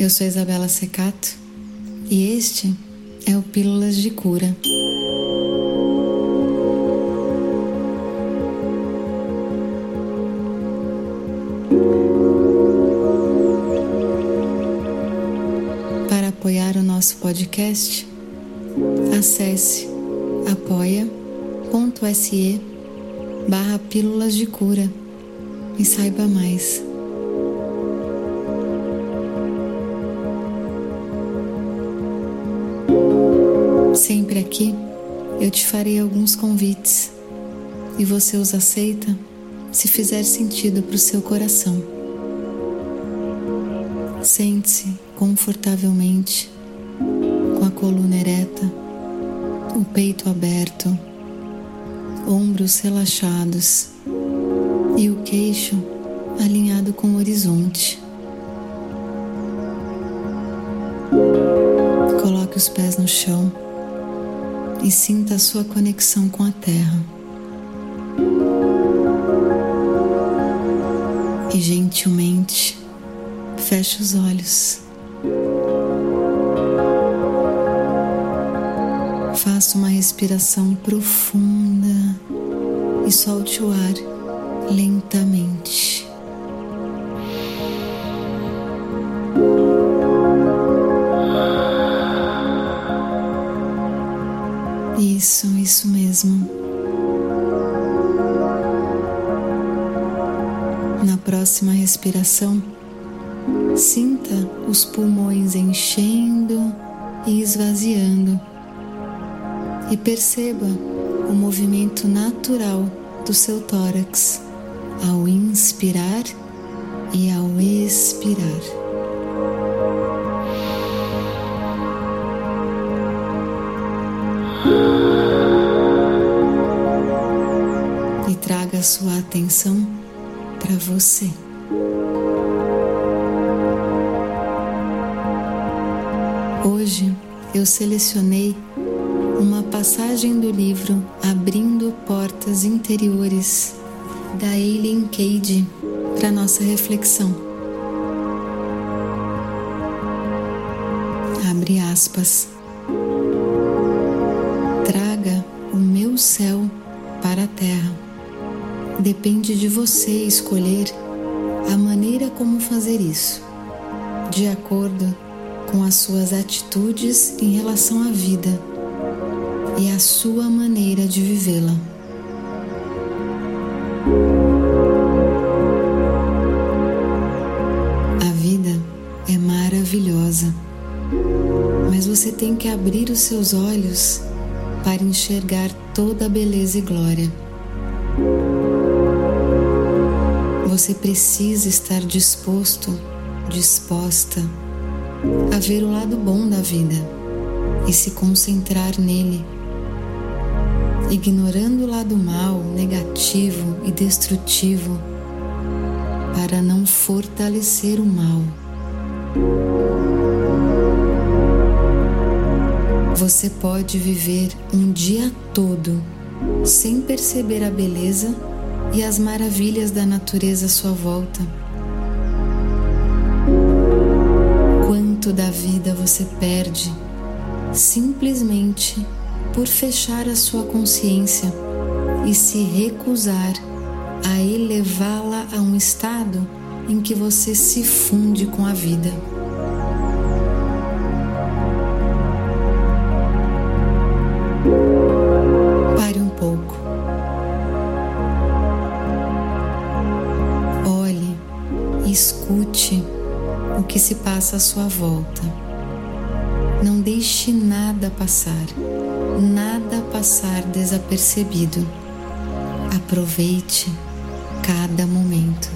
Eu sou Isabela Secato e este é o Pílulas de Cura. Para apoiar o nosso podcast, acesse apoia.se barra Pílulas de Cura e saiba mais. Sempre aqui eu te farei alguns convites e você os aceita se fizer sentido para o seu coração. Sente-se confortavelmente, com a coluna ereta, o peito aberto, ombros relaxados e o queixo alinhado com o horizonte. Coloque os pés no chão e sinta a sua conexão com a terra. E gentilmente feche os olhos. Faça uma respiração profunda e solte o ar lentamente. Isso, isso mesmo. Na próxima respiração, sinta os pulmões enchendo e esvaziando e perceba o movimento natural do seu tórax ao inspirar e ao expirar. A sua atenção para você. Hoje eu selecionei uma passagem do livro Abrindo Portas Interiores da Eileen Cade para nossa reflexão. Abre aspas. Traga o meu céu para a terra. Depende de você escolher a maneira como fazer isso, de acordo com as suas atitudes em relação à vida e a sua maneira de vivê-la. A vida é maravilhosa, mas você tem que abrir os seus olhos para enxergar toda a beleza e glória. Você precisa estar disposto, disposta a ver o lado bom da vida e se concentrar nele ignorando o lado mal, negativo e destrutivo, para não fortalecer o mal. Você pode viver um dia todo sem perceber a beleza e as maravilhas da natureza à sua volta. Quanto da vida você perde simplesmente por fechar a sua consciência e se recusar a elevá-la a um estado em que você se funde com a vida. Que se passa à sua volta. Não deixe nada passar nada passar desapercebido. Aproveite cada momento.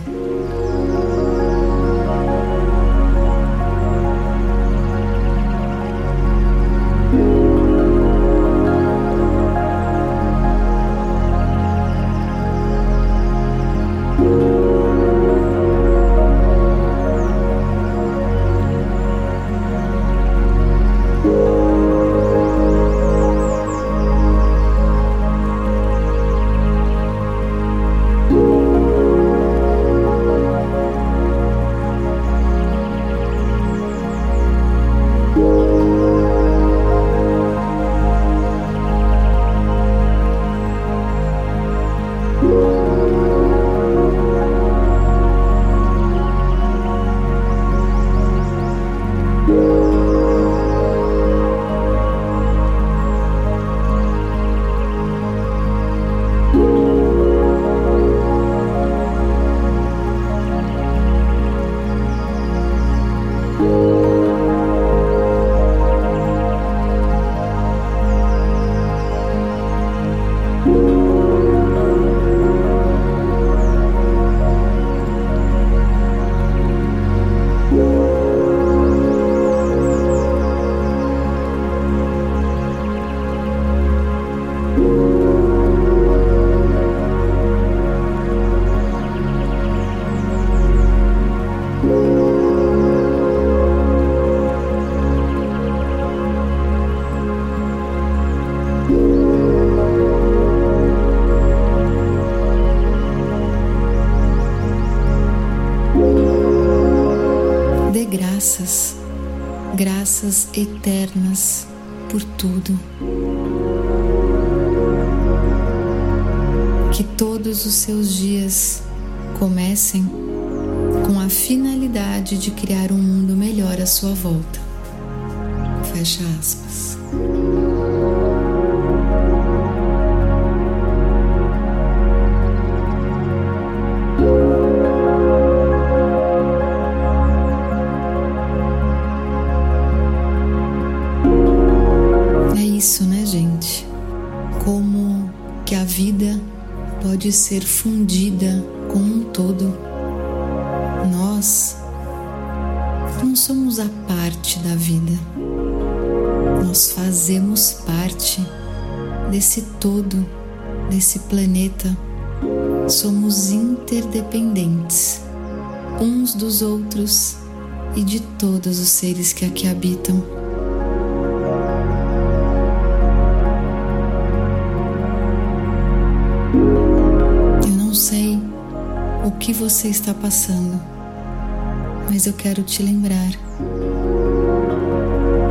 Graças, graças eternas por tudo. Que todos os seus dias comecem com a finalidade de criar um mundo melhor à sua volta. Fecha aspas. Ser fundida com um todo. Nós não somos a parte da vida, nós fazemos parte desse todo, desse planeta. Somos interdependentes uns dos outros e de todos os seres que aqui habitam. Que você está passando, mas eu quero te lembrar.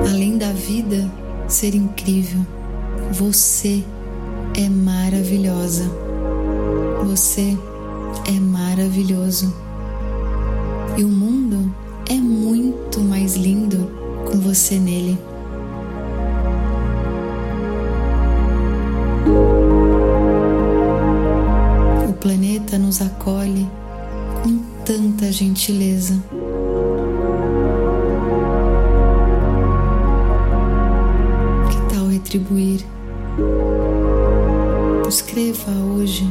Além da vida ser incrível, você é maravilhosa. Você é maravilhoso. E o mundo é muito mais lindo com você nele. Acolhe com tanta gentileza. Que tal retribuir? Escreva hoje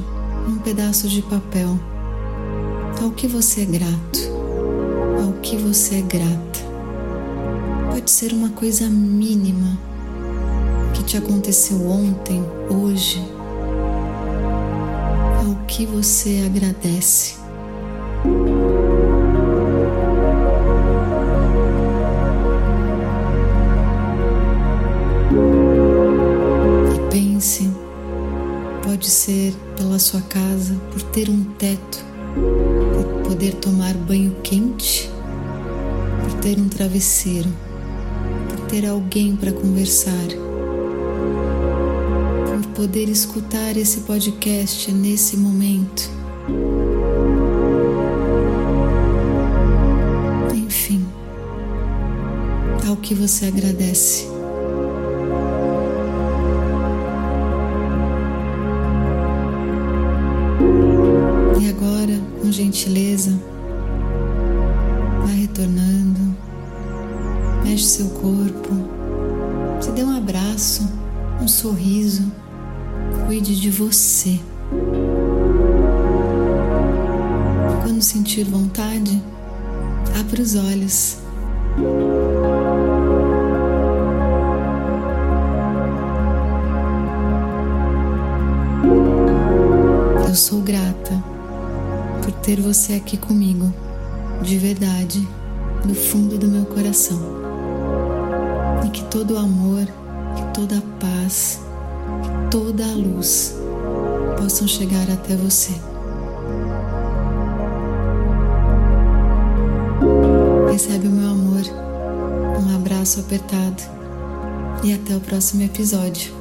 num pedaço de papel ao que você é grato, ao que você é grata. Pode ser uma coisa mínima que te aconteceu ontem, hoje, que você agradece. E pense, pode ser pela sua casa, por ter um teto, por poder tomar banho quente, por ter um travesseiro, por ter alguém para conversar, poder escutar esse podcast nesse momento. Que você agradece. E agora, com gentileza, vai retornando, mexe seu corpo, se dê um abraço, um sorriso, cuide de você. Quando sentir vontade, abra os olhos. Eu sou grata por ter você aqui comigo, de verdade, do fundo do meu coração. E que todo o amor, que toda a paz, que toda a luz possam chegar até você. Recebe o meu amor, um abraço apertado e até o próximo episódio.